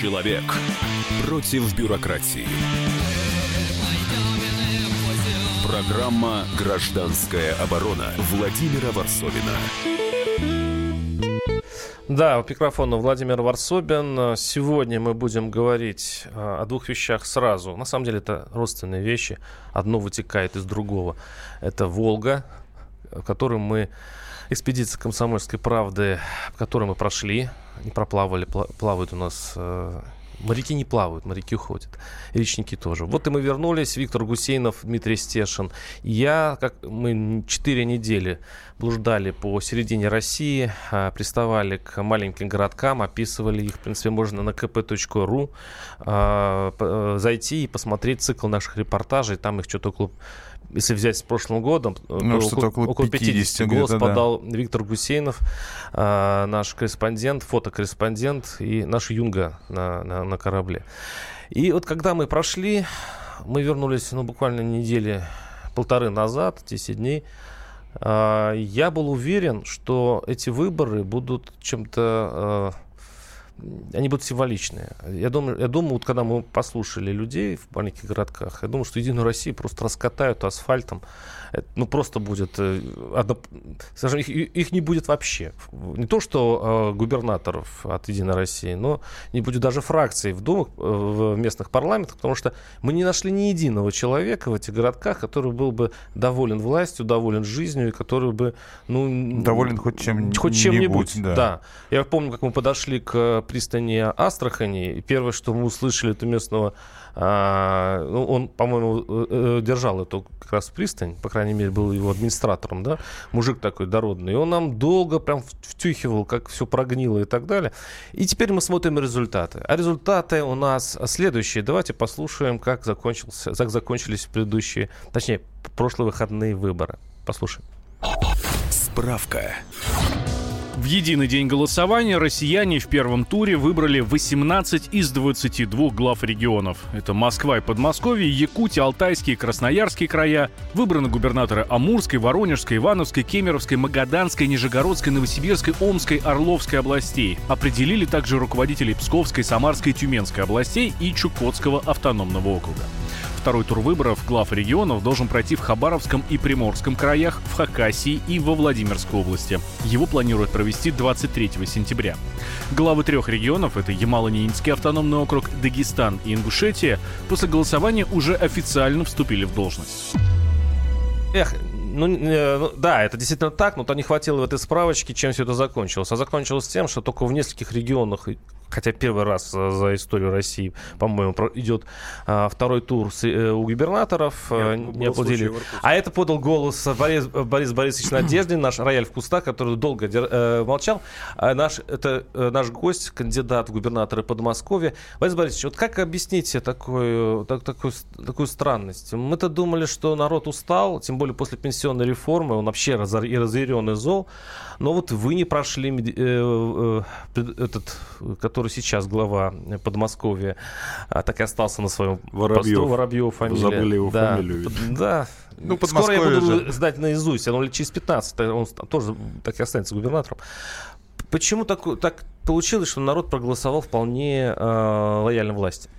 Человек против бюрократии. Программа «Гражданская оборона» Владимира Варсовина. Да, у микрофона Владимир Варсобин. Сегодня мы будем говорить а, о двух вещах сразу. На самом деле это родственные вещи. Одно вытекает из другого. Это «Волга», которую мы экспедиция комсомольской правды, которую мы прошли, не проплавали, плавают у нас э, Моряки не плавают, моряки ходят. Речники тоже. Вот и мы вернулись. Виктор Гусейнов, Дмитрий Стешин. Я, как мы четыре недели блуждали по середине России, а, приставали к маленьким городкам, описывали их. В принципе, можно на kp.ru а, э, зайти и посмотреть цикл наших репортажей. Там их что-то около если взять с прошлым годом, ну, около, около, около 50, 50 голос да. подал Виктор Гусейнов, э, наш корреспондент, фотокорреспондент и наш юнга на, на, на корабле. И вот когда мы прошли, мы вернулись ну, буквально недели полторы назад, 10 дней, э, я был уверен, что эти выборы будут чем-то... Э, они будут символичные. Я думаю, я думаю, вот когда мы послушали людей в маленьких городках, я думаю, что Единую Россию просто раскатают асфальтом ну, просто будет, э, скажем, их, их не будет вообще. Не то, что э, губернаторов от Единой России, но не будет даже фракций в думах, э, в местных парламентах, потому что мы не нашли ни единого человека в этих городках, который был бы доволен властью, доволен жизнью, и который бы, ну... Доволен хоть чем Хоть чем-нибудь, да. да. Я помню, как мы подошли к пристани Астрахани, и первое, что мы услышали от местного а, ну, он, по-моему, э, э, держал эту как раз пристань, по крайней мере, был его администратором, да, мужик такой дородный. И он нам долго прям втюхивал, как все прогнило и так далее. И теперь мы смотрим результаты. А результаты у нас следующие. Давайте послушаем, как, закончился, как закончились предыдущие, точнее, прошлые выходные выборы. Послушаем. Справка. Единый день голосования россияне в первом туре выбрали 18 из 22 глав регионов. Это Москва и Подмосковье, Якутия, Алтайские Красноярские края. Выбраны губернаторы Амурской, Воронежской, Ивановской, Кемеровской, Магаданской, Нижегородской, Новосибирской, Омской, Орловской областей. Определили также руководителей Псковской, Самарской, Тюменской областей и Чукотского автономного округа. Второй тур выборов глав регионов должен пройти в Хабаровском и Приморском краях, в Хакасии и во Владимирской области. Его планируют провести 23 сентября. Главы трех регионов, это Ямало-Ненецкий автономный округ, Дагестан и Ингушетия, после голосования уже официально вступили в должность. Эх, ну, ну, да, это действительно так, но то не хватило в этой справочке, чем все это закончилось. А закончилось тем, что только в нескольких регионах хотя первый раз за историю России, по-моему, идет а, второй тур а, у губернаторов. Нет, а, не аплодили. А это подал голос Борис, Борис Борисович Надеждин, наш рояль в кустах, который долго дер, э, молчал. А наш, это э, наш гость, кандидат в губернаторы Подмосковья. Борис Борисович, вот как объяснить такую, так, такую, такую странность? Мы-то думали, что народ устал, тем более после пенсионной реформы, он вообще разъярен и зол. Но вот вы не прошли э, э, этот, который сейчас глава Подмосковья, а так и остался на своем Воробьев. посту. Воробьев фамилия. Забыли его да. фамилию. Да. Ну, Скоро я буду же. знать наизусть. Он лет через 15, он тоже так и останется губернатором. Почему так, так получилось, что народ проголосовал вполне э, лояльно власти?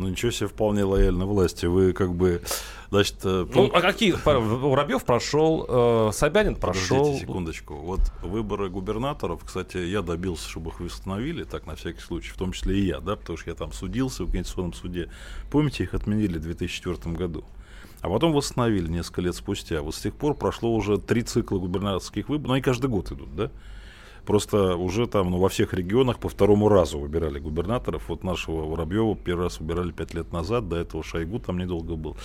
Ну ничего себе, вполне лояльно власти. Вы как бы Значит, э, ну, а какие? Воробьев прошел, э, Собянин прошел. Подождите секундочку. Вот выборы губернаторов, кстати, я добился, чтобы их восстановили, так на всякий случай, в том числе и я, да, потому что я там судился в Конституционном суде. Помните, их отменили в 2004 году. А потом восстановили несколько лет спустя. Вот с тех пор прошло уже три цикла губернаторских выборов, ну, они каждый год идут, да? Просто уже там ну, во всех регионах по второму разу выбирали губернаторов. Вот нашего Воробьева первый раз выбирали пять лет назад, до этого Шойгу там недолго был.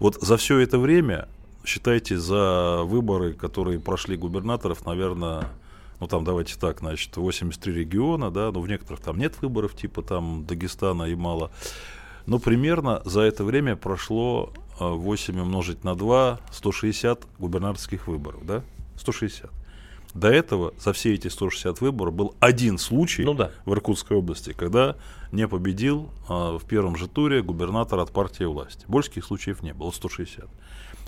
Вот за все это время, считайте, за выборы, которые прошли губернаторов, наверное, ну там давайте так, значит, 83 региона, да, но в некоторых там нет выборов, типа там Дагестана и мало. Но примерно за это время прошло 8 а, умножить на 2, 160 губернаторских выборов, да? 160. До этого за все эти 160 выборов был один случай ну, да. в Иркутской области, когда не победил а, в первом же туре губернатор от партии власти. Больше таких случаев не было, 160.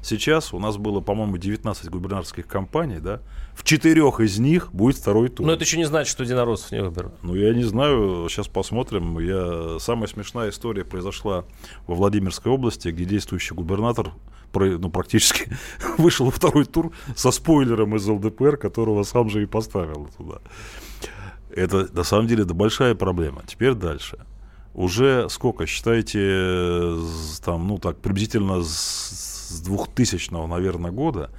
Сейчас у нас было, по-моему, 19 губернаторских кампаний, да? В четырех из них будет второй тур. Но это еще не значит, что единороссов не выберут. Ну, я не знаю, сейчас посмотрим. Я... Самая смешная история произошла во Владимирской области, где действующий губернатор ну, практически вышел во второй тур со спойлером из ЛДПР, которого сам же и поставил туда. Это, на самом деле, это большая проблема. Теперь дальше. Уже сколько, считаете, там, ну так, приблизительно с 2000, наверное, года,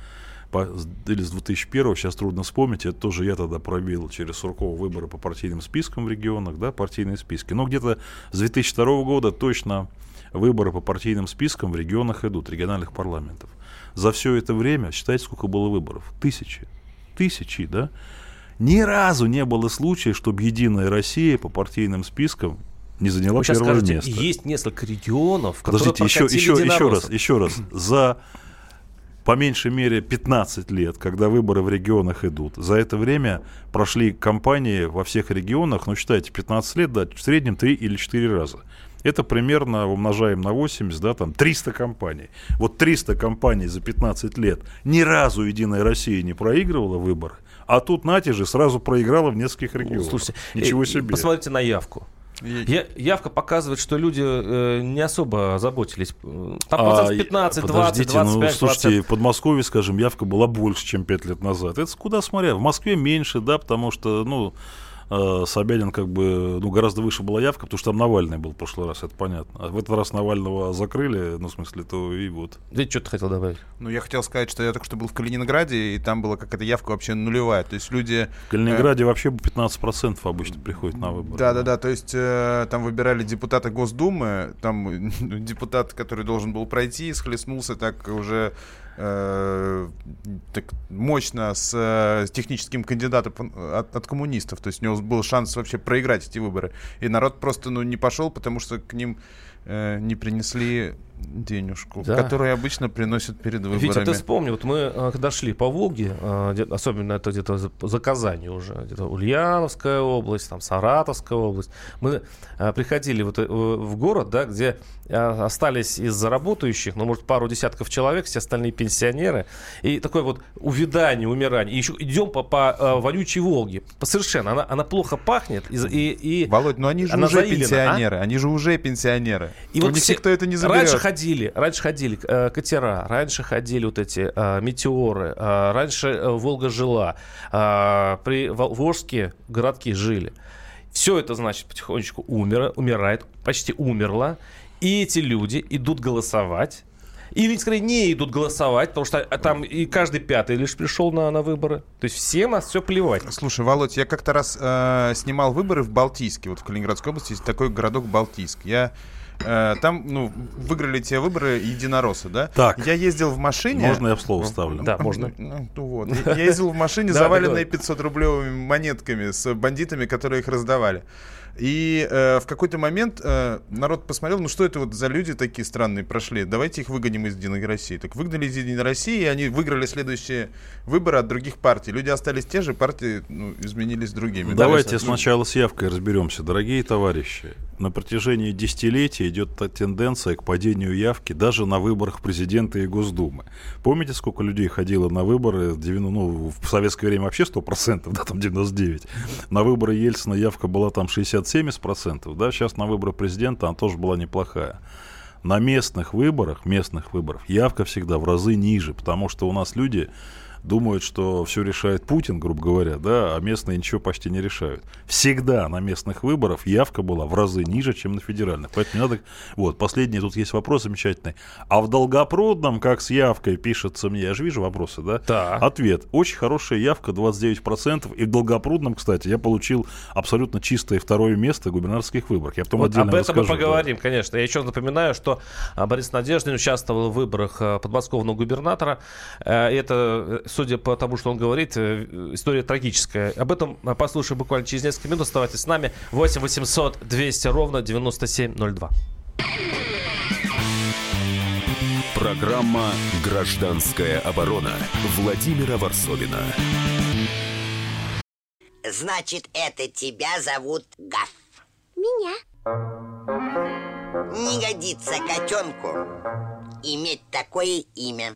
или с 2001, сейчас трудно вспомнить, это тоже я тогда пробил через Суркова выборы по партийным спискам в регионах, да, партийные списки. Но где-то с 2002 года точно выборы по партийным спискам в регионах идут, региональных парламентов. За все это время, считайте, сколько было выборов? Тысячи. Тысячи, да? Ни разу не было случая, чтобы Единая Россия по партийным спискам не заняла Вы первое скажете, место. Есть несколько регионов, Подождите, еще, еще, еще раз, еще раз. За по меньшей мере 15 лет, когда выборы в регионах идут. За это время прошли кампании во всех регионах, ну, считайте, 15 лет, да, в среднем 3 или 4 раза. Это примерно умножаем на 80, да, там 300 компаний. Вот 300 компаний за 15 лет ни разу Единая Россия не проигрывала выборы, а тут Нати же сразу проиграла в нескольких регионах. Слушайте, Ничего э, себе. Посмотрите на явку. Я, явка показывает, что люди э, не особо заботились. Там а, 15, 20, 25, ну, слушайте, 20. в Подмосковье, скажем, явка была больше, чем 5 лет назад. Это куда смотря. В Москве меньше, да, потому что, ну, э, Собянин как бы, ну, гораздо выше была явка, потому что там Навальный был в прошлый раз, это понятно. А в этот раз Навального закрыли, ну, в смысле, то и вот. Ты что-то хотел добавить? Ну, я хотел сказать, что я только что был в Калининграде, и там была какая-то явка вообще нулевая. То есть люди... В Калининграде э... вообще 15% обычно приходят на выборы. Да-да-да, то есть э, там выбирали депутата Госдумы, там депутат, который должен был пройти, схлестнулся так уже э, так мощно с, э, техническим кандидатом от, от коммунистов. То есть у него был шанс вообще проиграть эти выборы. И народ просто ну, не пошел, потому что к ним э, не принесли денежку, да. которую обычно приносят перед выборами. Витя, ты вспомни, вот мы э, когда шли по Волге, э, особенно это где-то за, за Казани уже, где-то Ульяновская область, там Саратовская область, мы э, приходили вот в город, да, где остались из заработающих, ну, может, пару десятков человек, все остальные пенсионеры, и такое вот увядание, умирание. И еще идем по, по вонючей Волге. Совершенно. Она, она плохо пахнет. И, и, и Володь, ну они же уже заилена, пенсионеры. А? Они же уже пенсионеры. И вот все, никто это не заберет. Раньше ходили, раньше ходили э, катера, раньше ходили вот эти э, метеоры, э, раньше э, Волга жила, э, при Волжске городки жили. Все это, значит, потихонечку умер, умирает, почти умерло. И эти люди идут голосовать. Или, скорее, не идут голосовать, потому что а, там и каждый пятый лишь пришел на, на выборы. То есть всем нас все плевать. Слушай, Володь, я как-то раз э, снимал выборы в Балтийске. Вот в Калининградской области есть такой городок Балтийск. Я Э, там, ну, выиграли те выборы единороссы, да? Так. Я ездил в машине... Можно я в слово вставлю? Да, можно. Ну, ну вот. Я ездил в машине, заваленной 500-рублевыми монетками с бандитами, которые их раздавали. И э, в какой-то момент э, народ посмотрел, ну что это вот за люди такие странные прошли, давайте их выгоним из Единой России. Так выгнали из Единой России, и они выиграли следующие выборы от других партий. Люди остались те же, партии ну, изменились другими. Давайте да, сначала с явкой разберемся. Дорогие товарищи, на протяжении десятилетий идет тенденция к падению явки даже на выборах президента и Госдумы. Помните, сколько людей ходило на выборы? Ну, в советское время вообще 100%, да, там 99%. На выборы Ельцина явка была там 60 60-70%, да, сейчас на выборы президента она тоже была неплохая. На местных выборах, местных выборах явка всегда в разы ниже, потому что у нас люди думают, что все решает Путин, грубо говоря, да, а местные ничего почти не решают. Всегда на местных выборах явка была в разы ниже, чем на федеральных. Поэтому надо... Вот, последний тут есть вопрос замечательный. А в Долгопрудном, как с явкой пишется мне, я же вижу вопросы, да? Да. Ответ. Очень хорошая явка, 29%. И в Долгопрудном, кстати, я получил абсолютно чистое второе место в губернаторских выборах. Я потом вот отдельно Об этом расскажу, мы поговорим, да. конечно. Я еще напоминаю, что а, Борис Надеждин участвовал в выборах а, подмосковного губернатора. Э, это э, судя по тому, что он говорит, э, история трагическая. Об этом послушаем буквально через несколько минут. Оставайтесь с нами. 8 800 200 ровно 9702. Программа «Гражданская оборона» Владимира Варсовина. Значит, это тебя зовут Гав. Меня. Не годится котенку иметь такое имя.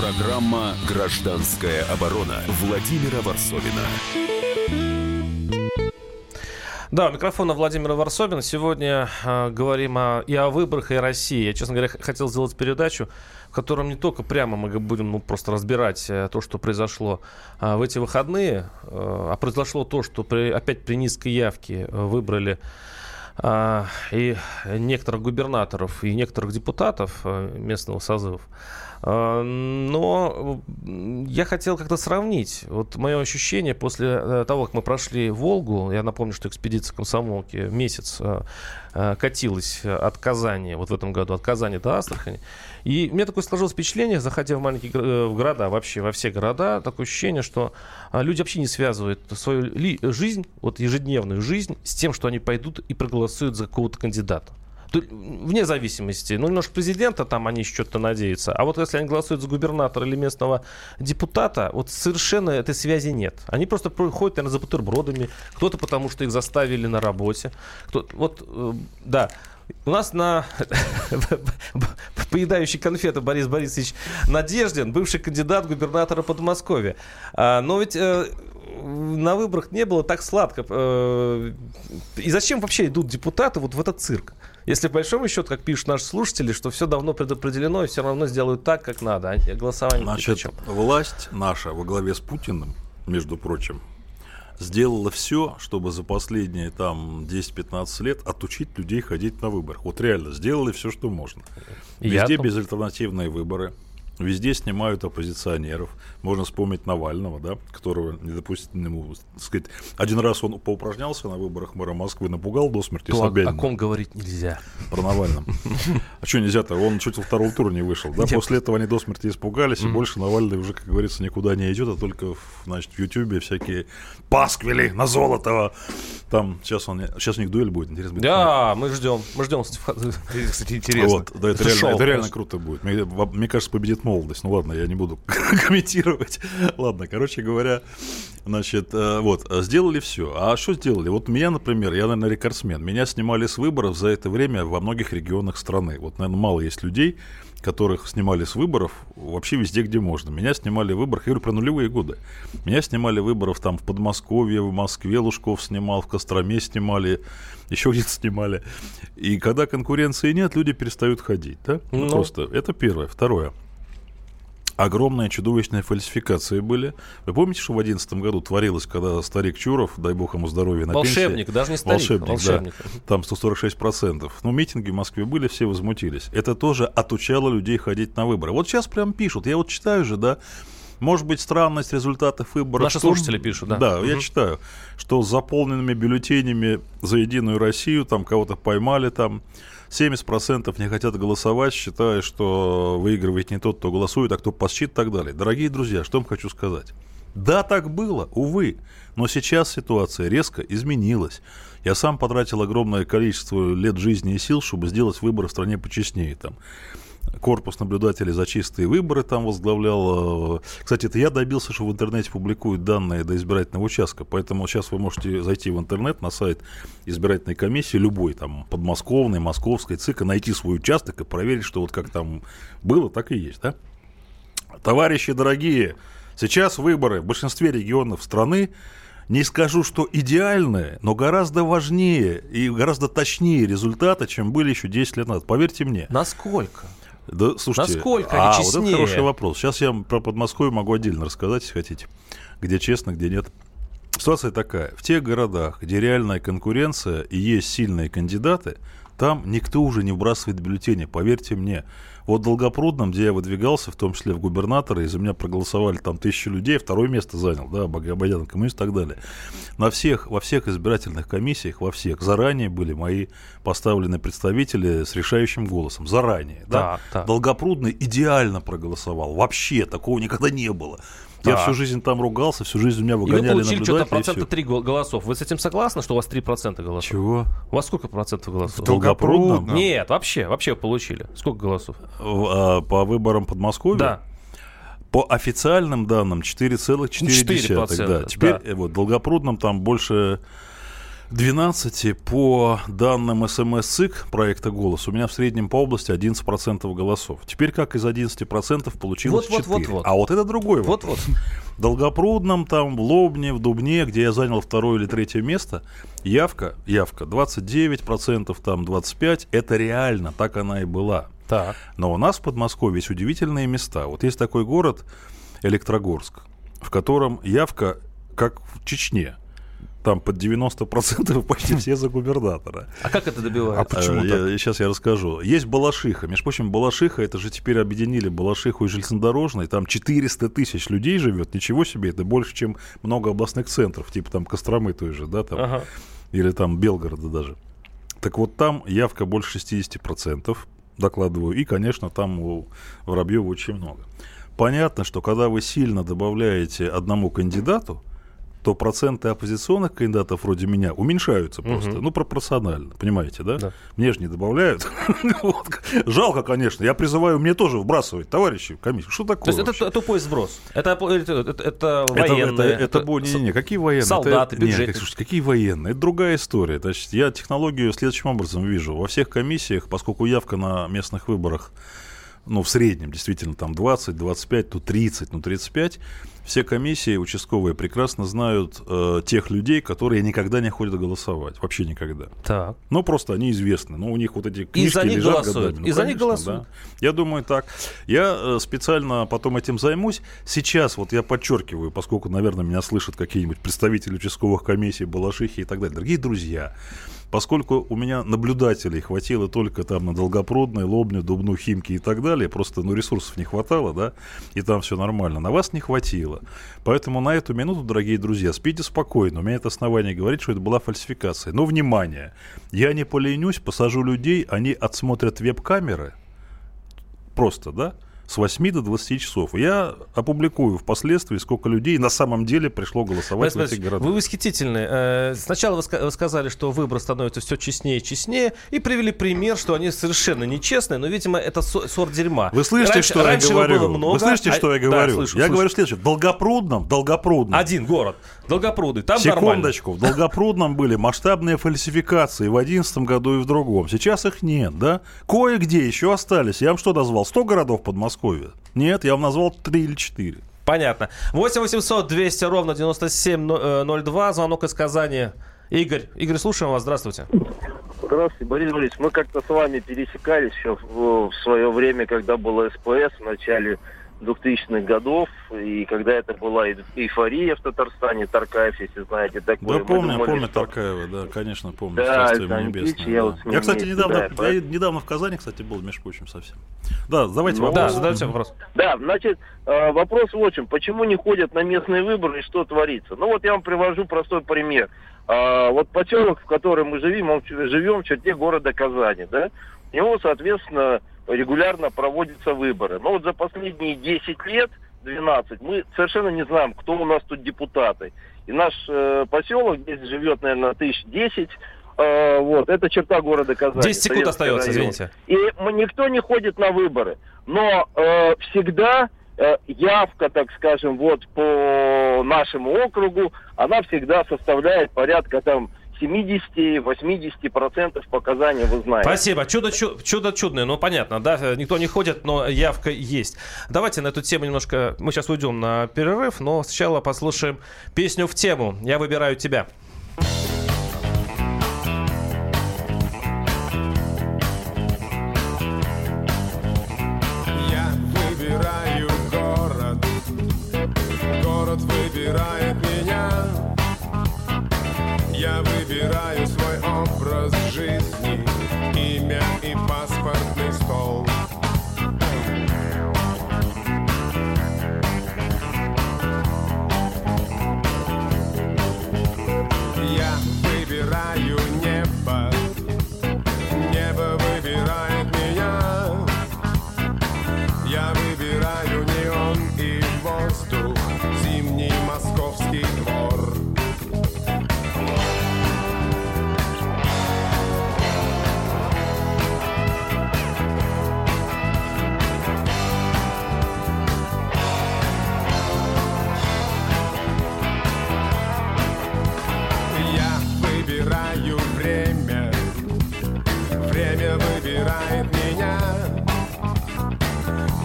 Программа «Гражданская оборона» Владимира Варсовина. Да, у микрофона Владимира Варсобина. Сегодня э, говорим о, и о выборах, и о России. Я, честно говоря, хотел сделать передачу, в котором не только прямо мы будем ну, просто разбирать э, то, что произошло э, в эти выходные, э, а произошло то, что при, опять при низкой явке э, выбрали э, и некоторых губернаторов, и некоторых депутатов э, местного созывов. А, но я хотел как-то сравнить. Вот мое ощущение после э, того, как мы прошли Волгу, я напомню, что экспедиция комсомолки месяц э, э, катилась от Казани, вот в этом году, от Казани до Астрахани. И у меня такое сложилось впечатление, заходя в маленькие в города, вообще во все города, такое ощущение, что люди вообще не связывают свою жизнь, вот ежедневную жизнь, с тем, что они пойдут и проголосуют за какого-то кандидата вне зависимости. Ну, немножко президента там они что-то надеются. А вот если они голосуют за губернатора или местного депутата, вот совершенно этой связи нет. Они просто ходят, наверное, за бутербродами. Кто-то потому, что их заставили на работе. Кто вот, э, да. У нас на поедающий конфеты Борис Борисович Надеждин, бывший кандидат губернатора Подмосковья. А, но ведь э, на выборах не было так сладко. Э, и зачем вообще идут депутаты вот в этот цирк? Если по большому счету, как пишут наши слушатели, что все давно предопределено и все равно сделают так, как надо, а голосование Значит, власть наша во главе с Путиным, между прочим, сделала все, чтобы за последние там 10-15 лет отучить людей ходить на выборы. Вот реально, сделали все, что можно. Везде безальтернативные выборы. Везде снимают оппозиционеров. Можно вспомнить Навального, да, которого не допустили ему, так сказать, один раз он поупражнялся на выборах мэра Москвы, напугал до смерти То Собянина. О, о ком говорить нельзя. Про Навального. А что нельзя-то? Он чуть во второго тура не вышел. Да? После этого они до смерти испугались, и больше Навальный уже, как говорится, никуда не идет, а только значит, в Ютьюбе всякие пасквили на Золотого. Там сейчас он, сейчас у них дуэль будет, интересно. Да, мы ждем, мы ждем. Кстати, интересно. Вот, да, это, реально, это реально круто будет. Мне, мне кажется, победит молодость. Ну ладно, я не буду комментировать. Ладно, короче говоря, значит, э, вот, сделали все. А что сделали? Вот меня, например, я, наверное, рекордсмен. Меня снимали с выборов за это время во многих регионах страны. Вот, наверное, мало есть людей, которых снимали с выборов вообще везде, где можно. Меня снимали в выборах, я говорю про нулевые годы. Меня снимали выборов там в Подмосковье, в Москве Лужков снимал, в Костроме снимали, еще где-то снимали. И когда конкуренции нет, люди перестают ходить, да? Ну, ну просто, это первое. Второе огромные чудовищные фальсификации были. Вы помните, что в 2011 году творилось, когда старик Чуров, дай бог ему здоровья, на волшебник, пенсии, даже не старик, волшебник, волшебник. Да, там 146%. Ну, митинги в Москве были, все возмутились. Это тоже отучало людей ходить на выборы. Вот сейчас прям пишут, я вот читаю же, да, может быть, странность результатов выборов. Наши слушатели пишут, да. Да, угу. я читаю, что с заполненными бюллетенями за Единую Россию, там кого-то поймали, там 70% не хотят голосовать, считая, что выигрывает не тот, кто голосует, а кто посчит и так далее. Дорогие друзья, что вам хочу сказать. Да, так было, увы. Но сейчас ситуация резко изменилась. Я сам потратил огромное количество лет жизни и сил, чтобы сделать выборы в стране почестнее. Там корпус наблюдателей за чистые выборы там возглавлял. Э, кстати, это я добился, что в интернете публикуют данные до избирательного участка, поэтому сейчас вы можете зайти в интернет на сайт избирательной комиссии, любой, там, подмосковной, московской, ЦИКа, найти свой участок и проверить, что вот как там было, так и есть, да? Товарищи дорогие, сейчас выборы в большинстве регионов страны не скажу, что идеальные, но гораздо важнее и гораздо точнее результаты, чем были еще 10 лет назад. Поверьте мне. Насколько? Да, слушайте, Насколько а, вот это хороший вопрос. Сейчас я про Подмосковье могу отдельно рассказать, если хотите. Где честно, где нет. Ситуация такая. В тех городах, где реальная конкуренция и есть сильные кандидаты, там никто уже не вбрасывает бюллетени, поверьте мне. Вот в Долгопрудном, где я выдвигался, в том числе в губернаторы, из-за меня проголосовали там тысячи людей, второе место занял, да, Багабаян, коммунист и так далее. На всех, во всех избирательных комиссиях, во всех, заранее были мои поставлены представители с решающим голосом. Заранее, да. Так, так. Долгопрудный идеально проголосовал. Вообще такого никогда не было. Я всю жизнь там ругался, всю жизнь меня И вы выгоняли получили что-то процента всё. 3 голосов. Вы с этим согласны, что у вас 3% голосов? Чего? У вас сколько процентов голосов? В Долгопрудном? Нет, вообще, вообще получили. Сколько голосов? А, по выборам Подмосковья? Да. По официальным данным 4,4. 4%, Да. Теперь да. э, вот в Долгопрудном там больше 12 по данным СМС-ЦИК проекта «Голос» у меня в среднем по области 11% голосов. Теперь как из 11% получилось Вот, вот, 4? вот, вот. А вот это другой Вот, вопрос. вот. В Долгопрудном, там, в Лобне, в Дубне, где я занял второе или третье место, явка, явка 29%, там 25%, это реально, так она и была. Так. Но у нас в Подмосковье есть удивительные места. Вот есть такой город Электрогорск, в котором явка как в Чечне. Там под 90% почти все за губернатора. А как это добивается? почему Э, так? я- сейчас я расскажу. Есть Балашиха. Между прочим, Балашиха, это же теперь объединили Балашиху и железнодорожный. Там 400 тысяч людей живет. Ничего себе, это больше, чем много областных центров. Типа там Костромы той же, да, там. Ага. Или там Белгорода даже. Так вот там явка больше 60%, докладываю. И, конечно, там у Воробьева очень много. Понятно, что когда вы сильно добавляете одному кандидату, то проценты оппозиционных кандидатов вроде меня уменьшаются просто. Ну, пропорционально, понимаете, да? Да. Мне же не добавляют. Жалко, конечно. Я призываю мне тоже вбрасывать, товарищи комиссию. Что такое? То есть это тупой сброс. Это, это, это- военные. это, это, бо- не, не, не, какие военные? солдаты, слушайте, какие военные? Это другая история. Значит, я технологию следующим образом вижу. Во всех комиссиях, поскольку явка на местных выборах, ну, в среднем, действительно, там 20, 25, ну, 30, ну, 35, все комиссии участковые прекрасно знают э, тех людей, которые никогда не ходят голосовать. Вообще никогда. Так. Ну, просто они известны. Ну, у них вот эти книжки за них лежат голосуют. годами. Ну, И за них голосуют. да. Я думаю так. Я э, специально потом этим займусь. Сейчас вот я подчеркиваю, поскольку, наверное, меня слышат какие-нибудь представители участковых комиссий, Балашихи и так далее. Дорогие друзья, поскольку у меня наблюдателей хватило только там на Долгопрудной, Лобню, Дубну, Химки и так далее, просто ну, ресурсов не хватало, да, и там все нормально. На вас не хватило. Поэтому на эту минуту, дорогие друзья, спите спокойно. У меня это основание говорит, что это была фальсификация. Но, внимание, я не поленюсь, посажу людей, они отсмотрят веб-камеры, просто, да, с 8 до 20 часов. Я опубликую впоследствии, сколько людей на самом деле пришло голосовать Борис в этих городах. вы восхитительны. Э, Сначала вы ска- вы сказали, что выбор становится все честнее и честнее, и привели пример, что они совершенно нечестные, но, видимо, это со- сорт дерьма. Вы слышите, Раньше- что раньше я говорю? много, Вы слышите, а- что я Да, говорю? слышу, я слышу. говорю следующее. В Долгопрудном, Долгопрудном. Один город. Долгопруды. Там нормально. Секундочку. В Долгопрудном были масштабные фальсификации в 2011 году и в другом. Сейчас их нет, да? Кое-где еще остались. Я вам что назвал? 100 городов Подмосковья? Нет, я вам назвал 3 или 4. Понятно. 8 800 200 ровно 9702. Звонок из Казани. Игорь. Игорь, слушаем вас. Здравствуйте. Здравствуйте, Борис Борисович. Мы как-то с вами пересекались еще в, в свое время, когда было СПС в начале 2000-х годов, и когда это была и- эйфория в Татарстане, Таркаев, если знаете, такое. Да, Мы помню, думали, помню что- Таркаева, да, конечно, помню. Да, небесное, я да. вот Я, кстати, недавно, да, я поэтому- недавно в Казани, кстати, был, между прочим, совсем. Да, давайте Ну, вопрос. Да, задайте вопрос. Да, значит, э, вопрос в чем. Почему не ходят на местные выборы и что творится? Ну вот я вам привожу простой пример. А, вот поселок, в котором мы живем, он в- живем в черте города Казани, да? У него, соответственно, регулярно проводятся выборы. Но вот за последние 10 лет, 12, мы совершенно не знаем, кто у нас тут депутаты. И наш э, поселок, здесь живет, наверное, тысяч 10, э, вот, это черта города Казани. 10 секунд Советский остается, район. извините. И м- никто не ходит на выборы. Но э, всегда э, явка, так скажем, вот по нашему округу, она всегда составляет порядка там 70-80% показаний, вы знаете. Спасибо. Чудо, чу- чудо чудное. Ну, понятно, да, никто не ходит, но явка есть. Давайте на эту тему немножко... Мы сейчас уйдем на перерыв, но сначала послушаем песню в тему. Я выбираю тебя.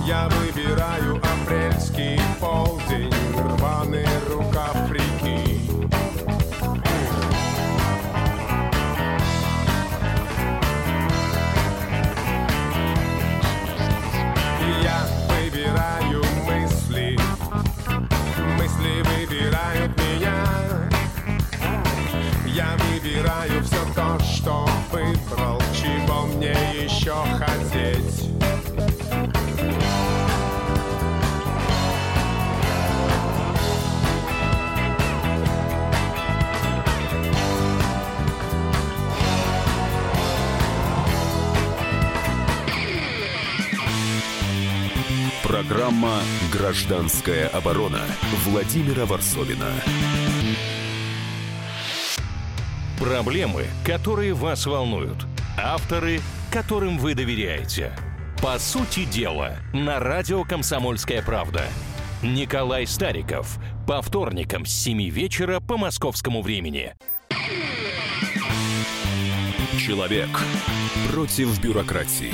Я выбираю Программа «Гражданская оборона» Владимира Варсовина. Проблемы, которые вас волнуют. Авторы, которым вы доверяете. По сути дела, на радио «Комсомольская правда». Николай Стариков. По вторникам с 7 вечера по московскому времени. Человек против бюрократии.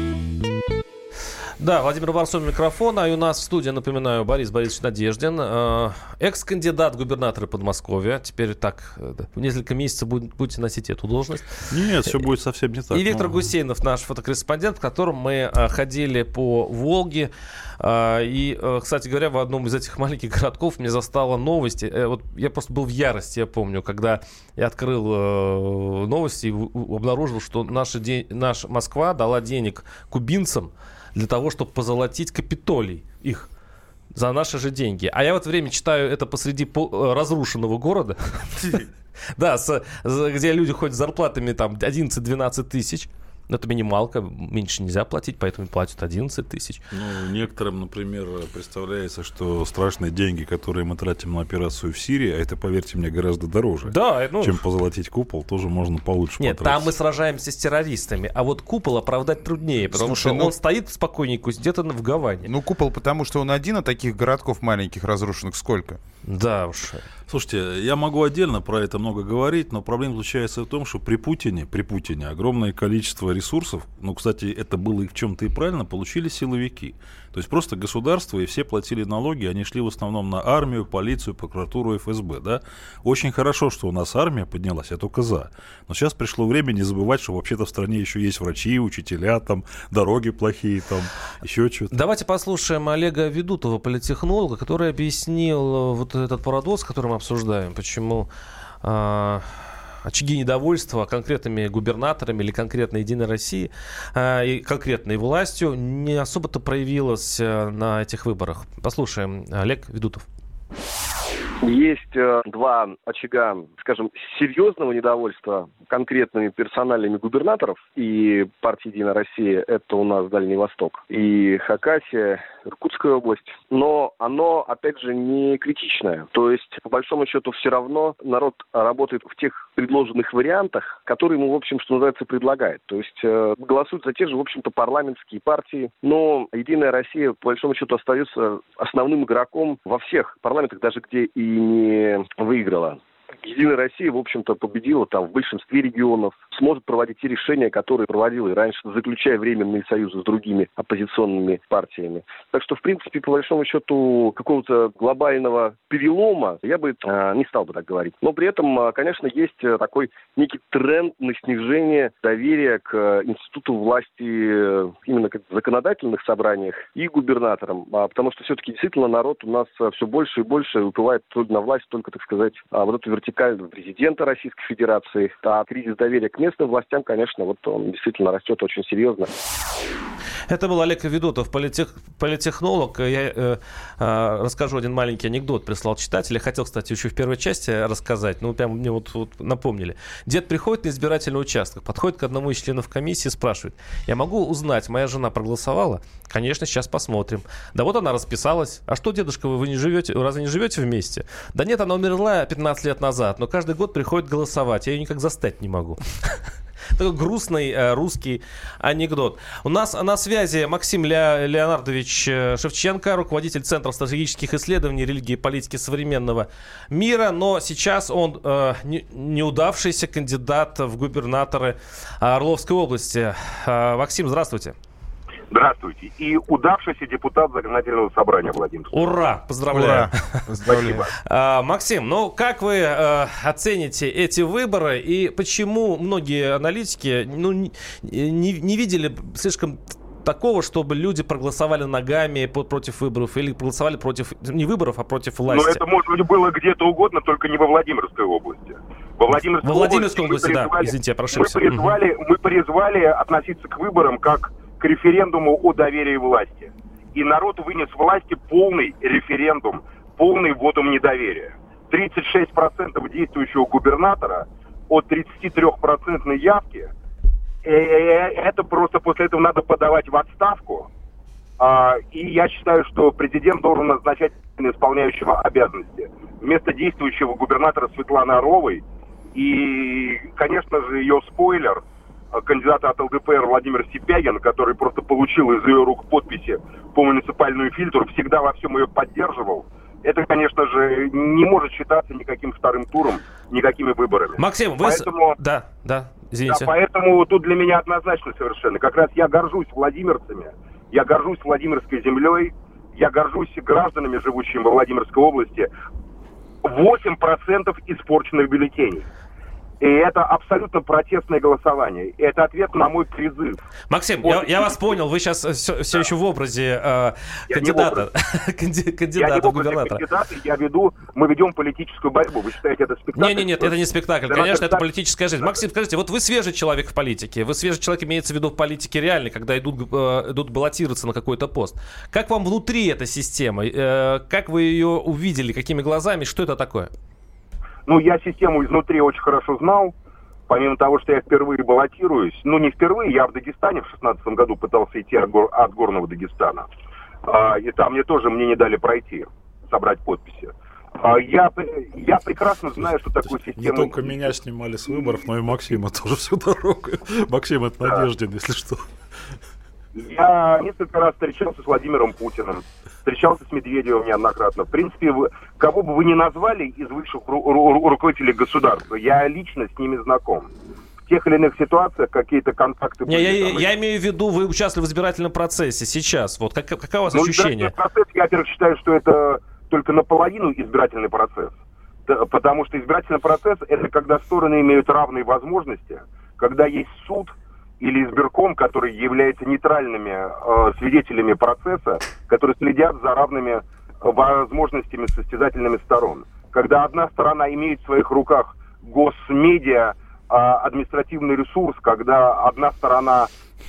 Да, Владимир Варсов микрофон, а и у нас в студии, напоминаю, Борис Борисович Надеждин, э, экс-кандидат губернатора Подмосковья. Теперь так, э, в несколько месяцев будете, будете носить эту должность. Нет, все будет совсем не так. И Виктор но- Гусейнов, наш фотокорреспондент, в котором мы э, ходили по Волге. Э, и, э, кстати говоря, в одном из этих маленьких городков мне застала новость. Э, вот я просто был в ярости, я помню, когда я открыл э, новости и обнаружил, что наша, де- наша Москва дала денег кубинцам для того, чтобы позолотить Капитолий их за наши же деньги. А я в это время читаю это посреди по- э, разрушенного города. Да, где люди ходят с зарплатами там 11-12 тысяч. Но это минималка, меньше нельзя платить, поэтому платят 11 тысяч. Ну, некоторым, например, представляется, что страшные деньги, которые мы тратим на операцию в Сирии, а это, поверьте мне, гораздо дороже, Да, ну, чем позолотить купол, тоже можно получше Нет, потратить. там мы сражаемся с террористами, а вот купол оправдать труднее, потому Слушай, что ну- он стоит спокойненько где-то в Гаване. Ну, купол, потому что он один, а таких городков маленьких разрушенных сколько? Да уж. Слушайте, я могу отдельно про это много говорить, но проблема заключается в том, что при Путине, при Путине огромное количество ресурсов, ну, кстати, это было и в чем-то и правильно, получили силовики. То есть просто государство и все платили налоги, они шли в основном на армию, полицию, прокуратуру, ФСБ, да. Очень хорошо, что у нас армия поднялась, я только за. Но сейчас пришло время не забывать, что вообще-то в стране еще есть врачи, учителя, там, дороги плохие, там, еще что-то. Давайте послушаем Олега Ведутова, политехнолога, который объяснил э, вот этот парадокс, который мы обсуждаем, почему а, очаги недовольства конкретными губернаторами или конкретно Единой России а, и конкретной властью не особо-то проявилось э, на этих выборах. Послушаем. Олег Ведутов. Есть э, два очага, скажем, серьезного недовольства конкретными персональными губернаторов и партии «Единая Россия» — это у нас Дальний Восток и Хакасия, Иркутская область. Но оно, опять же, не критичное. То есть, по большому счету, все равно народ работает в тех предложенных вариантах, которые ему, в общем, что называется, предлагает. То есть, э, голосуют за те же, в общем-то, парламентские партии. Но «Единая Россия», по большому счету, остается основным игроком во всех парламентах, даже где и не выиграла. Единая Россия, в общем-то, победила там в большинстве регионов, сможет проводить те решения, которые проводила и раньше, заключая временные союзы с другими оппозиционными партиями. Так что, в принципе, по большому счету, какого-то глобального перелома я бы э, не стал бы так говорить. Но при этом, э, конечно, есть э, такой некий тренд на снижение доверия к э, институту власти э, именно как в законодательных собраниях и губернаторам, А, потому что все-таки действительно народ у нас все больше и больше выплывает на власть только, так сказать, а, вот эту вертикаль президента Российской Федерации. А кризис доверия к местным властям, конечно, вот он действительно растет очень серьезно. Это был Олег Ведутов, политех, политехнолог. Я э, э, расскажу один маленький анекдот. Прислал читатель. Я хотел, кстати, еще в первой части рассказать. Ну, прям мне вот, вот напомнили. Дед приходит на избирательный участок, подходит к одному из членов комиссии и спрашивает. Я могу узнать, моя жена проголосовала? Конечно, сейчас посмотрим. Да вот она расписалась. А что, дедушка, вы, вы не живете, разве не живете вместе? Да нет, она умерла 15 лет назад, но каждый год приходит голосовать. Я ее никак застать не могу. Такой грустный э, русский анекдот. У нас на связи Максим Ле- Леонардович э, Шевченко, руководитель Центра стратегических исследований религии и политики современного мира, но сейчас он э, не- неудавшийся кандидат в губернаторы Орловской области. Э, Максим, здравствуйте. Здравствуйте. И удавшийся депутат законодательного собрания Владимир. Ура! Поздравляю. Спасибо. А, Максим, ну как вы э, оцените эти выборы и почему многие аналитики ну, не, не- видели слишком такого, чтобы люди проголосовали ногами против выборов или проголосовали против не выборов, а против власти? Но это, может быть, было где-то угодно, только не во Владимирской области. Во Владимирской, Во Владимирской области, области, мы да. призвали- Извините, я мы прошибся. призвали, мы призвали относиться к выборам как к референдуму о доверии власти. И народ вынес власти полный референдум, полный вводом недоверия. 36% действующего губернатора от 33% явки, э, э, это просто после этого надо подавать в отставку. А, И я считаю, что президент должен назначать исполняющего обязанности вместо действующего губернатора Светланы Орловой. И, конечно же, ее спойлер, э, кандидата от ЛДПР Владимир Сипягин, который просто получил из ее рук подписи по муниципальную фильтру, всегда во всем ее поддерживал. Это, конечно же, не может считаться никаким вторым туром, никакими выборами. Максим, вы... Поэтому... Да, да, извините. Да, поэтому тут для меня однозначно совершенно. Как раз я горжусь владимирцами, я горжусь Владимирской землей, я горжусь гражданами, живущими во Владимирской области. 8% испорченных бюллетеней. И это абсолютно протестное голосование. И это ответ на мой призыв. Максим, я, я вас понял, вы сейчас все, еще в образе э, Я кандидата, канди- я не кандидата образе губернатора. кандидата, я веду, мы ведем политическую борьбу. Вы считаете это спектакль? Не, не, нет, это не спектакль. Да, Конечно, это политическая жизнь. Максим, скажите, вот вы свежий человек в политике. Вы свежий человек, имеется в виду в политике реальной, когда идут, э, идут баллотироваться на какой-то пост. Как вам внутри эта система? Э, Как вы ее увидели? Какими глазами? Что это такое? Ну, я систему изнутри очень хорошо знал. Помимо того, что я впервые баллотируюсь, ну не впервые, я в Дагестане в 16 году пытался идти от, гор- от горного Дагестана. А, и там мне тоже мне не дали пройти, собрать подписи. А, я, я прекрасно знаю, что такое Не система... только меня снимали с выборов, но и Максима тоже всю дорогу. Максим, это Надеждин, если что. Я несколько раз встречался с Владимиром Путиным, встречался с Медведевым неоднократно. В принципе, вы- кого бы вы ни назвали из высших ру- ру- руководителей государства, я лично с ними знаком. В тех или иных ситуациях какие-то контакты Не, были. я, там. я имею в виду, вы участвовали в избирательном процессе сейчас. Вот как, какое у вас Ну, ощущение? процесс, я, во-первых, считаю, что это только наполовину избирательный процесс. Потому что избирательный процесс – это когда стороны имеют равные возможности, когда есть суд или избирком, который является нейтральными э, свидетелями процесса, которые следят за равными возможностями состязательными сторон. Когда одна сторона имеет в своих руках госмедиа, а, административный ресурс, когда одна сторона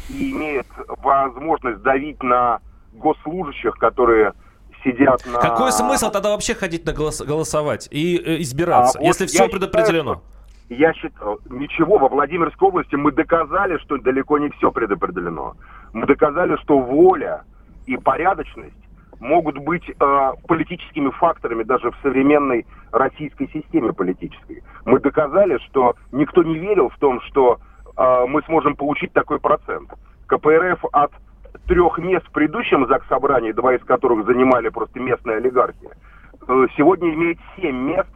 имеет возможность давить на госслужащих, которые сидят на... Какой смысл тогда вообще ходить на голос- голосовать и э, избираться, А вот если я все считаю, предопределено? что- Я считаю, ничего, во Владимирской области мы доказали, что далеко не все предопределено. Мы доказали, что воля и порядочность могут быть э, политическими факторами даже в современной российской системе политической. Мы доказали, что никто не верил в том, что э, мы сможем получить такой процент. КПРФ от трех мест в предыдущем ЗАГС-собрании, два из которых занимали просто местные олигархи, э, сегодня имеет семь мест,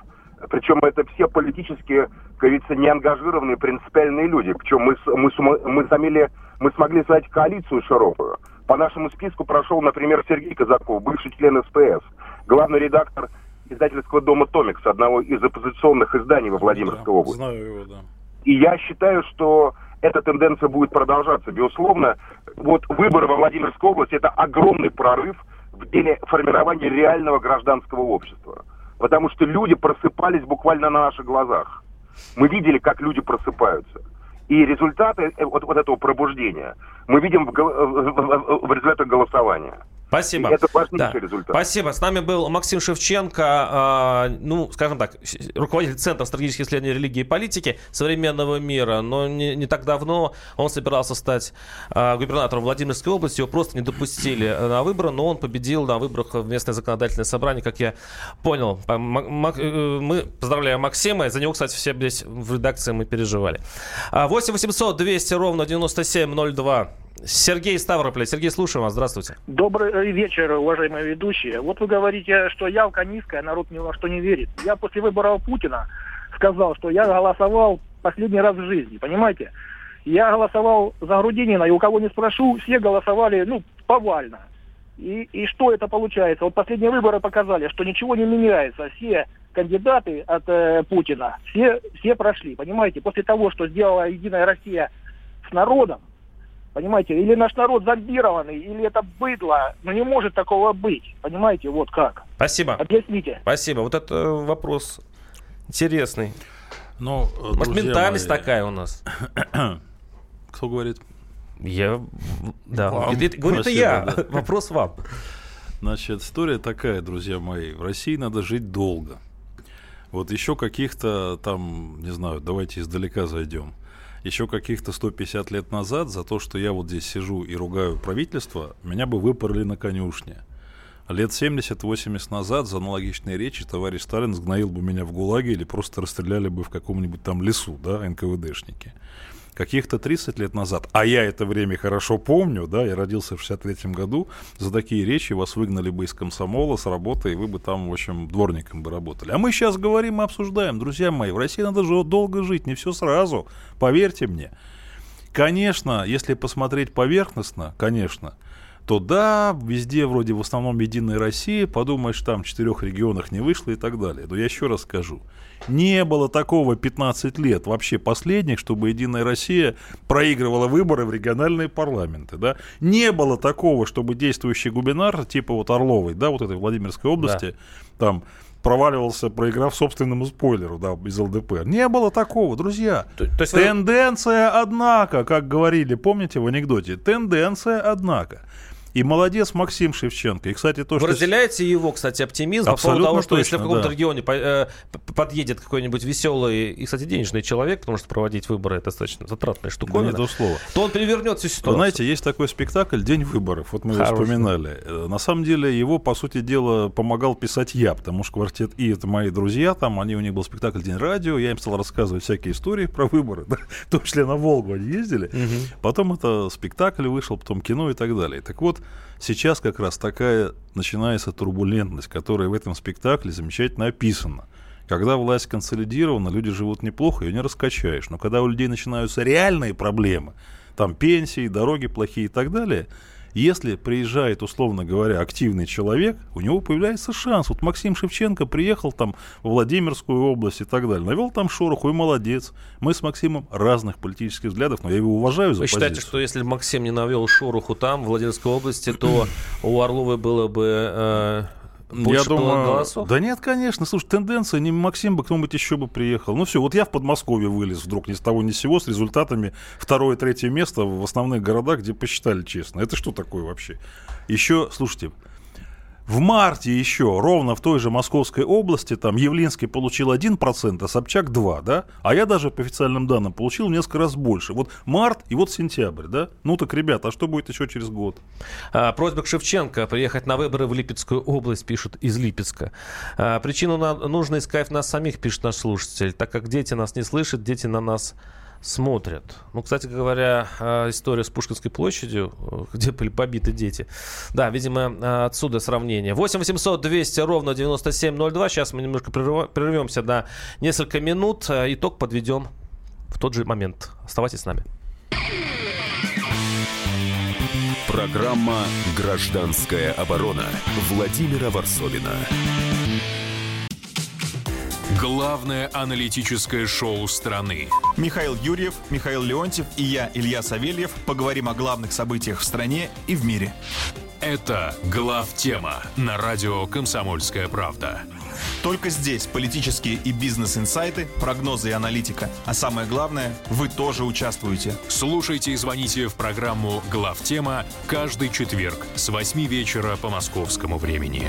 причем это все политически, как говорится, неангажированные принципиальные люди. Причем мы, мы, мы, сумели, мы смогли создать коалицию широкую. По нашему списку прошел, например, Сергей Казаков, бывший член СПС, главный редактор издательского дома «Томикс», одного из оппозиционных изданий во Владимирской области. Знаю его, да. И я считаю, что эта тенденция будет продолжаться. Безусловно, вот выборы во Владимирской области – это огромный прорыв в деле формирования реального гражданского общества. Потому что люди просыпались буквально на наших глазах. Мы видели, как люди просыпаются. И результаты э, вот, вот этого пробуждения мы видим в, в- в результатах голосования. Спасибо. Это Да. результат. Спасибо. С нами был Максим Шевченко, а, ну, скажем так, руководитель Центра стратегических исследований религии и политики современного мира. Но не, не так давно он собирался стать а, губернатором Владимирской области. Его просто не допустили э, на выборы, но он победил на выборах в местное законодательное собрание, как я понял. Э, Мы поздравляем Максима. За него, кстати, все здесь в редакции мы переживали. А, 8 800 200 ровно 9702. Сергей из Ставрополя. Сергей, слушаем вас. Здравствуйте. Добрый вечер, уважаемые ведущие. Вот вы говорите, что явка низкая, народ ни во что не верит. Я после выборов Путина сказал, что я голосовал последний раз в жизни, понимаете? Я голосовал за Грудинина, и у кого не спрошу, все голосовали, ну, повально. И, и что это получается? Вот последние выборы показали, что ничего не меняется. Все кандидаты от э, Путина, все, все прошли, понимаете? После того, что сделала Единая Россия с народом, Понимаете, или наш народ зомбированный, или это быдло. Но не может такого быть. Понимаете, вот как. Спасибо. Объясните. Спасибо. Вот это э, вопрос интересный. Ну, Может, ментальность мои, такая у нас? Кто говорит? Я... Да. Вам. Говорит, Спасибо, я. да. Вопрос вам. Значит, история такая, друзья мои. В России надо жить долго. Вот еще каких-то там, не знаю, давайте издалека зайдем. Еще каких-то 150 лет назад за то, что я вот здесь сижу и ругаю правительство, меня бы выпороли на конюшне. Лет 70-80 назад за аналогичные речи товарищ Сталин сгноил бы меня в ГУЛАГе или просто расстреляли бы в каком-нибудь там лесу, да, НКВДшники. Каких-то 30 лет назад, а я это время хорошо помню, да, я родился в 63 году, за такие речи вас выгнали бы из комсомола с работы, и вы бы там, в общем, дворником бы работали. А мы сейчас говорим и обсуждаем, друзья мои, в России надо же долго жить, не все сразу, поверьте мне. Конечно, если посмотреть поверхностно, конечно, то да, везде вроде в основном Единая Россия, подумаешь, там в четырех регионах не вышло и так далее. Но я еще раз скажу, не было такого 15 лет вообще последних, чтобы Единая Россия проигрывала выборы в региональные парламенты. Да? Не было такого, чтобы действующий губернатор, типа вот Орловой, да, вот этой Владимирской области, там проваливался, проиграв собственному спойлеру, да, из ЛДПР. Не было такого, друзья. есть вы- Тенденция, однако, как говорили, помните в анекдоте, тенденция, однако. И молодец Максим Шевченко. И, кстати, то, Вы что... разделяете его, кстати, оптимизм по поводу Абсолютно того, что если в точно, каком-то да. регионе э, подъедет какой-нибудь веселый и, кстати, денежный человек, потому что проводить выборы это достаточно затратная штуковина, Да не то он перевернет всю Вы ситуацию. знаете, есть такой спектакль «День выборов», вот мы Хороший. вспоминали. Э, На самом деле его, по сути дела, помогал писать я, потому что «Квартет И» — это мои друзья, там они, у них был спектакль «День радио», я им стал рассказывать всякие истории про выборы, в том числе на Волгу они ездили. Потом это спектакль вышел, потом кино и так далее. Так вот, сейчас как раз такая начинается турбулентность, которая в этом спектакле замечательно описана. Когда власть консолидирована, люди живут неплохо, ее не раскачаешь. Но когда у людей начинаются реальные проблемы, там пенсии, дороги плохие и так далее, если приезжает, условно говоря, активный человек, у него появляется шанс. Вот Максим Шевченко приехал там в Владимирскую область и так далее, навел там шороху и молодец. Мы с Максимом разных политических взглядов, но я его уважаю за Вы считаете, позицию. что если Максим не навел шороху там, в Владимирской области, то у Орловой было бы э, больше я думаю, голосов? да нет, конечно, слушай, тенденция, не Максим бы кто-нибудь еще бы приехал. Ну все, вот я в Подмосковье вылез вдруг ни с того ни с сего с результатами второе, третье место в основных городах, где посчитали честно. Это что такое вообще? Еще, слушайте, в марте еще ровно в той же Московской области там Явлинский получил 1%, а Собчак 2, да? А я даже по официальным данным получил несколько раз больше. Вот март и вот сентябрь, да? Ну так, ребята, а что будет еще через год? А, Просьба к Шевченко приехать на выборы в Липецкую область, пишут из Липецка. А, Причину на- нужно искать нас самих, пишет наш слушатель, так как дети нас не слышат, дети на нас смотрят. Ну, кстати говоря, а, история с Пушкинской площадью, э, где были побиты дети. Да, видимо, а, отсюда сравнение. 8 800 200 ровно 9702. Сейчас мы немножко прервемся на несколько минут. Итог подведем в тот же момент. Оставайтесь с нами. Программа «Гражданская оборона» Владимира Варсовина. Главное аналитическое шоу страны. Михаил Юрьев, Михаил Леонтьев и я, Илья Савельев, поговорим о главных событиях в стране и в мире. Это глав тема на радио Комсомольская правда. Только здесь политические и бизнес-инсайты, прогнозы и аналитика. А самое главное, вы тоже участвуете. Слушайте и звоните в программу «Глав тема» каждый четверг с 8 вечера по московскому времени.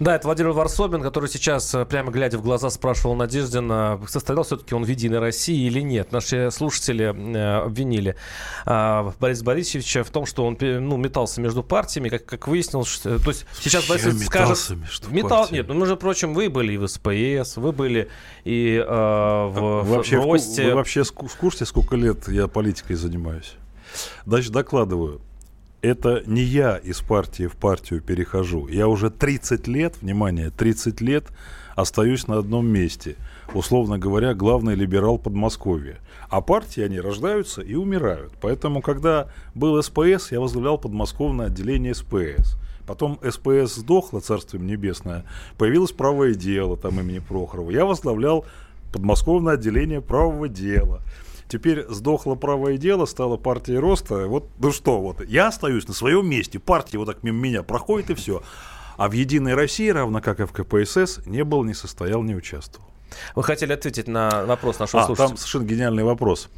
Да, это Владимир Варсобин, который сейчас, э, прямо глядя в глаза, спрашивал Надеждина, состоял все-таки он в «Единой России» или нет. Наши слушатели э, обвинили э, Бориса Борисовича в том, что он ну, метался между партиями, как, как выяснилось. Что, то есть сейчас Борис скажет... Между метал, нет, ну, между прочим, вы были и в СПС, вы были и э, в, вы вообще, в РОСТе. Вы вообще в курсе, сколько лет я политикой занимаюсь? Дальше докладываю это не я из партии в партию перехожу. Я уже 30 лет, внимание, 30 лет остаюсь на одном месте. Условно говоря, главный либерал Подмосковья. А партии, они рождаются и умирают. Поэтому, когда был СПС, я возглавлял подмосковное отделение СПС. Потом СПС сдохло, Царствием Небесное. Появилось правое дело, там имени Прохорова. Я возглавлял подмосковное отделение правого дела. Теперь сдохло правое дело, стала партия роста. Вот, ну что, вот я остаюсь на своем месте, партия вот так мимо меня проходит и все. А в «Единой России», равно как и в КПСС, не был, не состоял, не участвовал. Вы хотели ответить на вопрос нашего а, слушателя? там совершенно гениальный вопрос.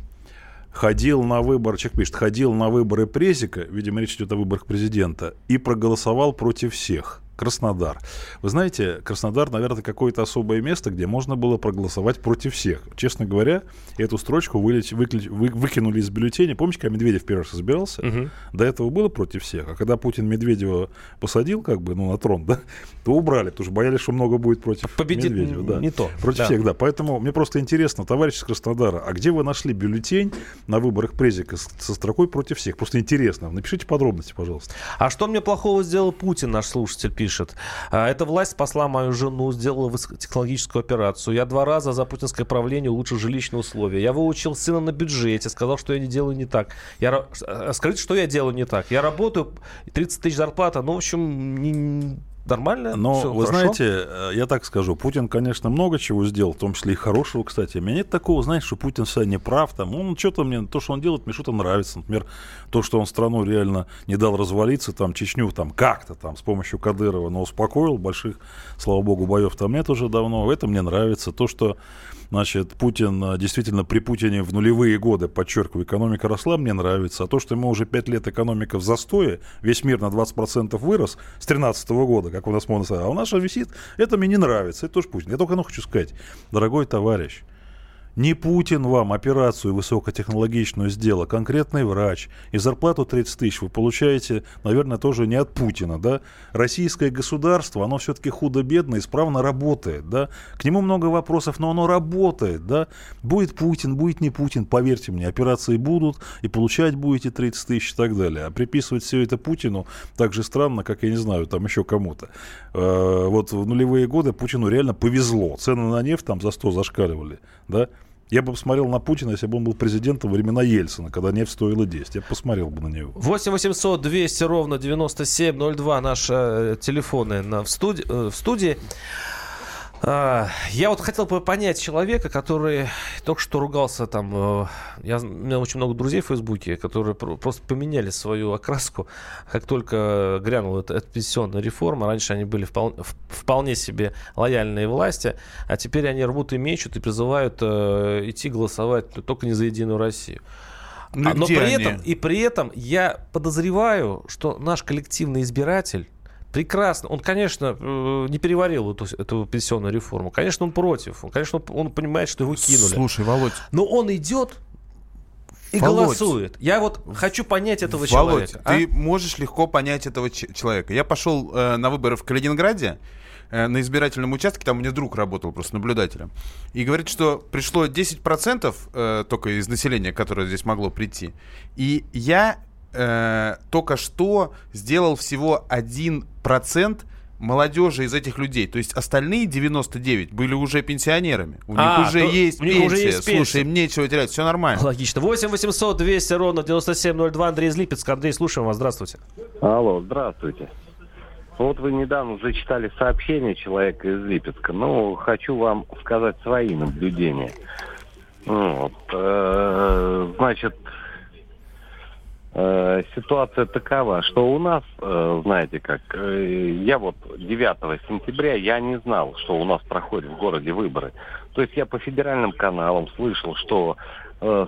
Ходил на выборы, человек пишет, ходил на выборы Презика, видимо, речь идет о выборах президента, и проголосовал против всех. Краснодар. Вы знаете, Краснодар, наверное, какое-то особое место, где можно было проголосовать против всех. Честно говоря, эту строчку вылеч, выклеч, вы, выкинули из бюллетеня. Помните, когда Медведев первый раз избирался? Угу. До этого было против всех. А когда Путин Медведева посадил, как бы, ну, на трон, да, то убрали, потому что боялись, что много будет против Победит Медведева. Да. Не то. Против да. всех, да. Поэтому мне просто интересно, товарищ из Краснодара, а где вы нашли бюллетень на выборах Презика со строкой против всех? Просто интересно. Напишите подробности, пожалуйста. А что мне плохого сделал Путин, наш слушатель пишет? Эта власть спасла мою жену, сделала высокотехнологическую операцию. Я два раза за путинское правление улучшил жилищные условия. Я выучил сына на бюджете, сказал, что я не делаю не так. Я, скажите, что я делаю не так. Я работаю, 30 тысяч зарплата, ну, в общем, не, нормально. Но все вы хорошо. знаете, я так скажу, Путин, конечно, много чего сделал, в том числе и хорошего, кстати. У меня нет такого, знаешь, что Путин всегда не прав. Там, он что-то мне, то, что он делает, мне что-то нравится. Например, то, что он страну реально не дал развалиться, там, Чечню, там, как-то там, с помощью Кадырова, но успокоил больших, слава богу, боев там нет уже давно. Это мне нравится. То, что Значит, Путин а, действительно при Путине в нулевые годы, подчеркиваю, экономика росла, мне нравится. А то, что ему уже 5 лет экономика в застое, весь мир на 20% вырос с 2013 года, как у нас можно сказать, а у нас висит, это мне не нравится. Это тоже Путин. Я только одно хочу сказать. Дорогой товарищ, не Путин вам операцию высокотехнологичную сделал, а конкретный врач. И зарплату 30 тысяч вы получаете, наверное, тоже не от Путина, да? Российское государство, оно все-таки худо-бедно, исправно работает, да? К нему много вопросов, но оно работает, да? Будет Путин, будет не Путин, поверьте мне, операции будут, и получать будете 30 тысяч и так далее. А приписывать все это Путину так же странно, как, я не знаю, там еще кому-то. Э, вот в нулевые годы Путину реально повезло. Цены на нефть там за 100 зашкаливали, да? Я бы посмотрел на Путина, если бы он был президентом во времена Ельцина, когда нефть стоила 10. Я посмотрел бы на него. 8 800 200 ровно 9702 наши э, телефоны на, в, студи, э, в студии. А, я вот хотел бы понять человека, который только что ругался там. э, Я, у меня очень много друзей в Фейсбуке, которые про- просто поменяли свою окраску, как только грянула эта, эта пенсионная реформа. Раньше они были впол- в- вполне себе лояльные власти, а теперь они рвут и мечут и призывают э, идти голосовать только не за Единую Россию. Ну А, но при они? этом, и при этом я подозреваю, что наш коллективный избиратель прекрасно, он, конечно, э, не переварил эту, эту пенсионную реформу. Конечно, он против. Он, конечно, он, он понимает, что его кинули. Слушай, Володь, Но он идет и Володь. голосует. Я вот хочу понять этого Володь, человека. а? ты можешь легко понять этого человека. Я пошел э, на выборы в Калининграде, э, на избирательном участке, там у меня друг работал просто наблюдателем, и говорит, что пришло 10% э, только из населения, которое здесь могло прийти. И я э, только что сделал всего 1% молодежи из этих людей. То есть остальные 99 были уже пенсионерами. У них А, уже то- есть у них пенсия. уже есть пенсия. Слушай, им нечего терять, все нормально. Логично. 8 800 200 ровно 9702. Андрей из Липецка. Андрей, слушаем вас. Здравствуйте. Алло, здравствуйте. Вот вы недавно зачитали сообщение человека из Липецка. Ну, хочу вам сказать свои наблюдения. Вот, э, значит, э, ситуация такова, что у нас, э, знаете как, э, я вот 9 сентября, я не знал, что у нас проходят в городе выборы. То есть я по федеральным каналам слышал, что,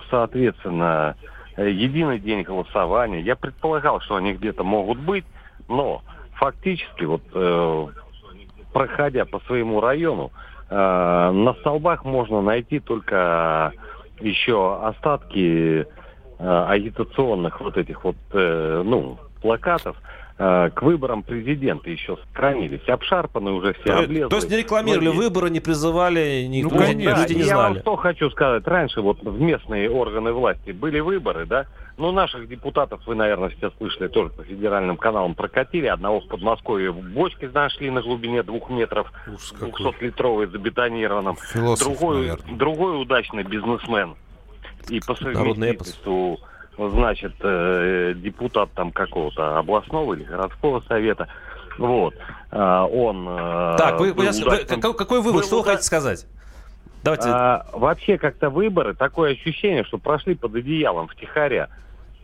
соответственно, единый день голосования. Я предполагал, что они где-то могут быть, но фактически вот проходя по своему району, на столбах можно найти только еще остатки агитационных вот этих вот, э, ну, плакатов э, к выборам президента еще сохранились. Обшарпаны уже все, облезлые. то есть не рекламировали Многие- выборы, не призывали, не, ну, люди, конечно. люди не я вам знали. что хочу сказать. Раньше вот в местные органы власти были выборы, да? Ну, наших депутатов, вы, наверное, все слышали, тоже по федеральным каналам прокатили. Одного в Подмосковье в бочке нашли на глубине двух метров, 200-литровой забетонированном. Философ, другой, наверное. другой удачный бизнесмен. И по совместительству, значит, э, депутат там какого-то областного или городского совета. Вот. А, Он... э, Так, вы, вы- вы- удачным- какой, какой вывод? был Что вы хотите сказать? Давайте. а, вообще как-то выборы, такое ощущение, что прошли под одеялом втихаря.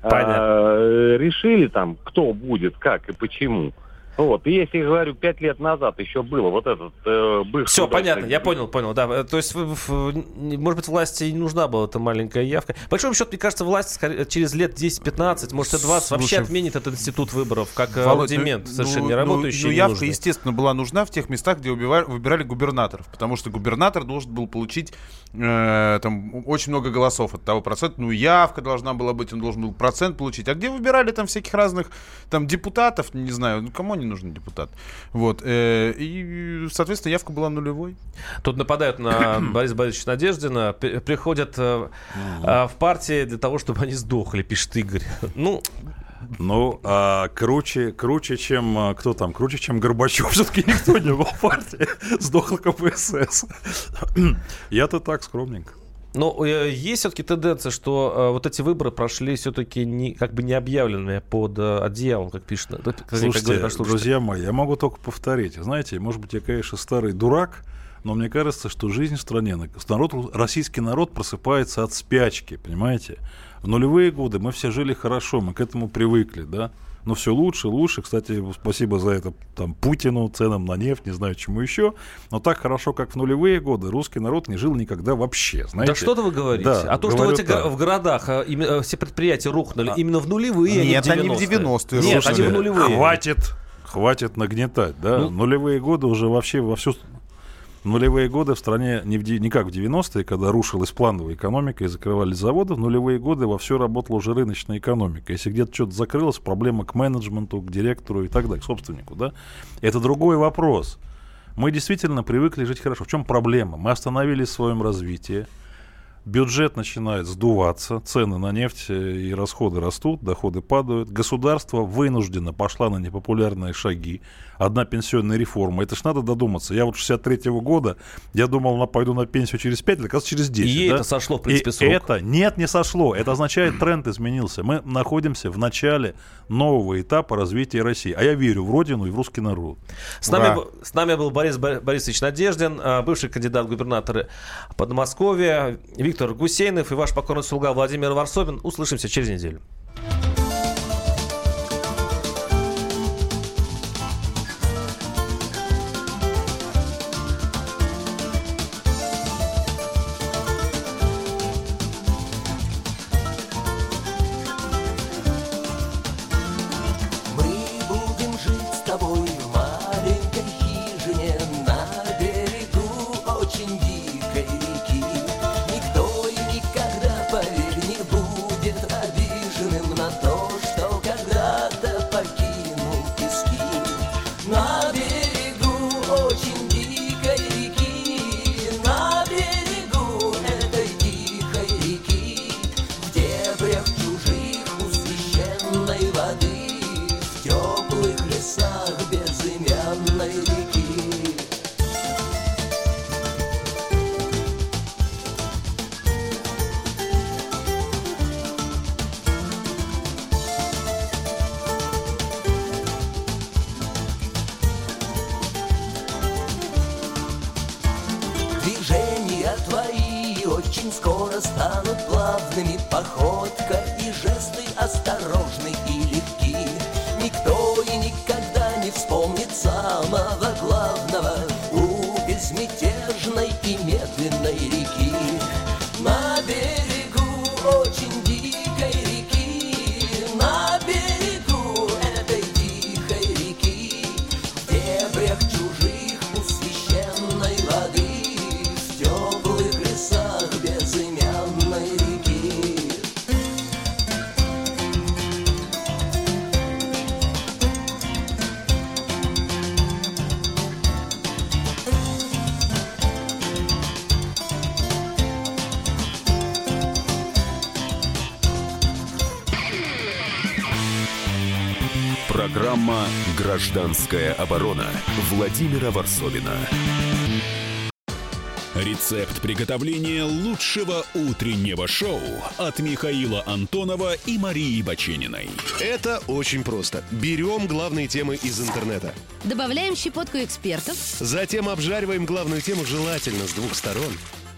А, Понятно. решили там, кто будет, как и почему. Вот. И если, говорю, пять лет назад еще было вот этот э, бывший... Все, понятно, я понял, понял, да. То есть, в- в- не- может быть, власти и не нужна была эта маленькая явка. По большому счету, мне кажется, власть через лет 10-15, может, и 20 вообще Слушай, отменит этот институт выборов, как э, Володь, рудимент, ну, совершенно ну, не работающий. Ну, и явка, ненужный. естественно, была нужна в тех местах, где убива- выбирали губернаторов. Потому что губернатор должен был получить э, там очень много голосов от того процента. Ну, явка должна была быть, он должен был процент получить. А где выбирали там всяких разных там депутатов, не знаю, ну, кому не нужен депутат. Вот. э, и, соответственно, явка была нулевой. Тут нападают на Бориса Борисовича Надеждина, при- приходят э, э, в партии для того, чтобы они сдохли, пишет Игорь. Ну, Ну, а круче, круче, чем а, кто там, круче, чем Горбачев, все-таки никто не был в партии. Сдохла КПСС. Я-то так скромненько. Но э, есть все-таки тенденция, что э, вот эти выборы прошли все-таки не, как бы не объявленные под э, одеялом, как пишет. э, как Слушайте, говорит друзья мои, я могу только повторить. Знаете, может быть, я, конечно, старый дурак, но мне кажется, что жизнь в стране, народ, российский народ просыпается от спячки, понимаете? В нулевые годы мы все жили хорошо, мы к этому привыкли, да? Но все лучше, лучше. Кстати, спасибо за это там, Путину, ценам на нефть, не знаю, чему еще. Но так хорошо, как в нулевые годы, русский народ не жил никогда вообще. Знаете? Да что-то вы говорите? Да, а то, что в, этих так. в городах ими- э, все предприятия рухнули именно в нулевые, Нет, а не они в в 90-е. 90-е Нет, Слушайте, они в нулевые. Хватит, хватит нагнетать, да? Ну. Нулевые годы уже вообще во всю... Нулевые годы в стране не, в, не как в 90-е, когда рушилась плановая экономика и закрывались заводы. В нулевые годы во все работала уже рыночная экономика. Если где-то что-то закрылось, проблема к менеджменту, к директору и так далее, к собственнику, да? Это другой вопрос. Мы действительно привыкли жить хорошо. В чем проблема? Мы остановились в своем развитии. Бюджет начинает сдуваться, цены на нефть э, и расходы растут, доходы падают. Государство вынуждено пошло на непопулярные шаги. Одна пенсионная реформа. Это ж надо додуматься. Я вот 63-го года, я думал, на, пойду на пенсию через 5 лет, оказывается, через 10. И ей да? это сошло, в принципе, И с рук. это, нет, не сошло. Это означает, тренд изменился. Мы находимся в начале нового этапа развития России. А я верю в Родину и в русский народ. С нами, с нами был Борис Бо- Борисович Надеждин, э, бывший кандидат в губернаторы Подмосковья, Виктор Гусейнов и ваш покорный слуга Владимир Варсобин. Услышимся через неделю. mother «Гражданская оборона» Владимира Варсовина. Рецепт приготовления лучшего утреннего шоу от Михаила Антонова и Марии Бачениной. Это очень просто. Берем главные темы из интернета. Добавляем щепотку экспертов. Затем обжариваем главную тему желательно с двух сторон.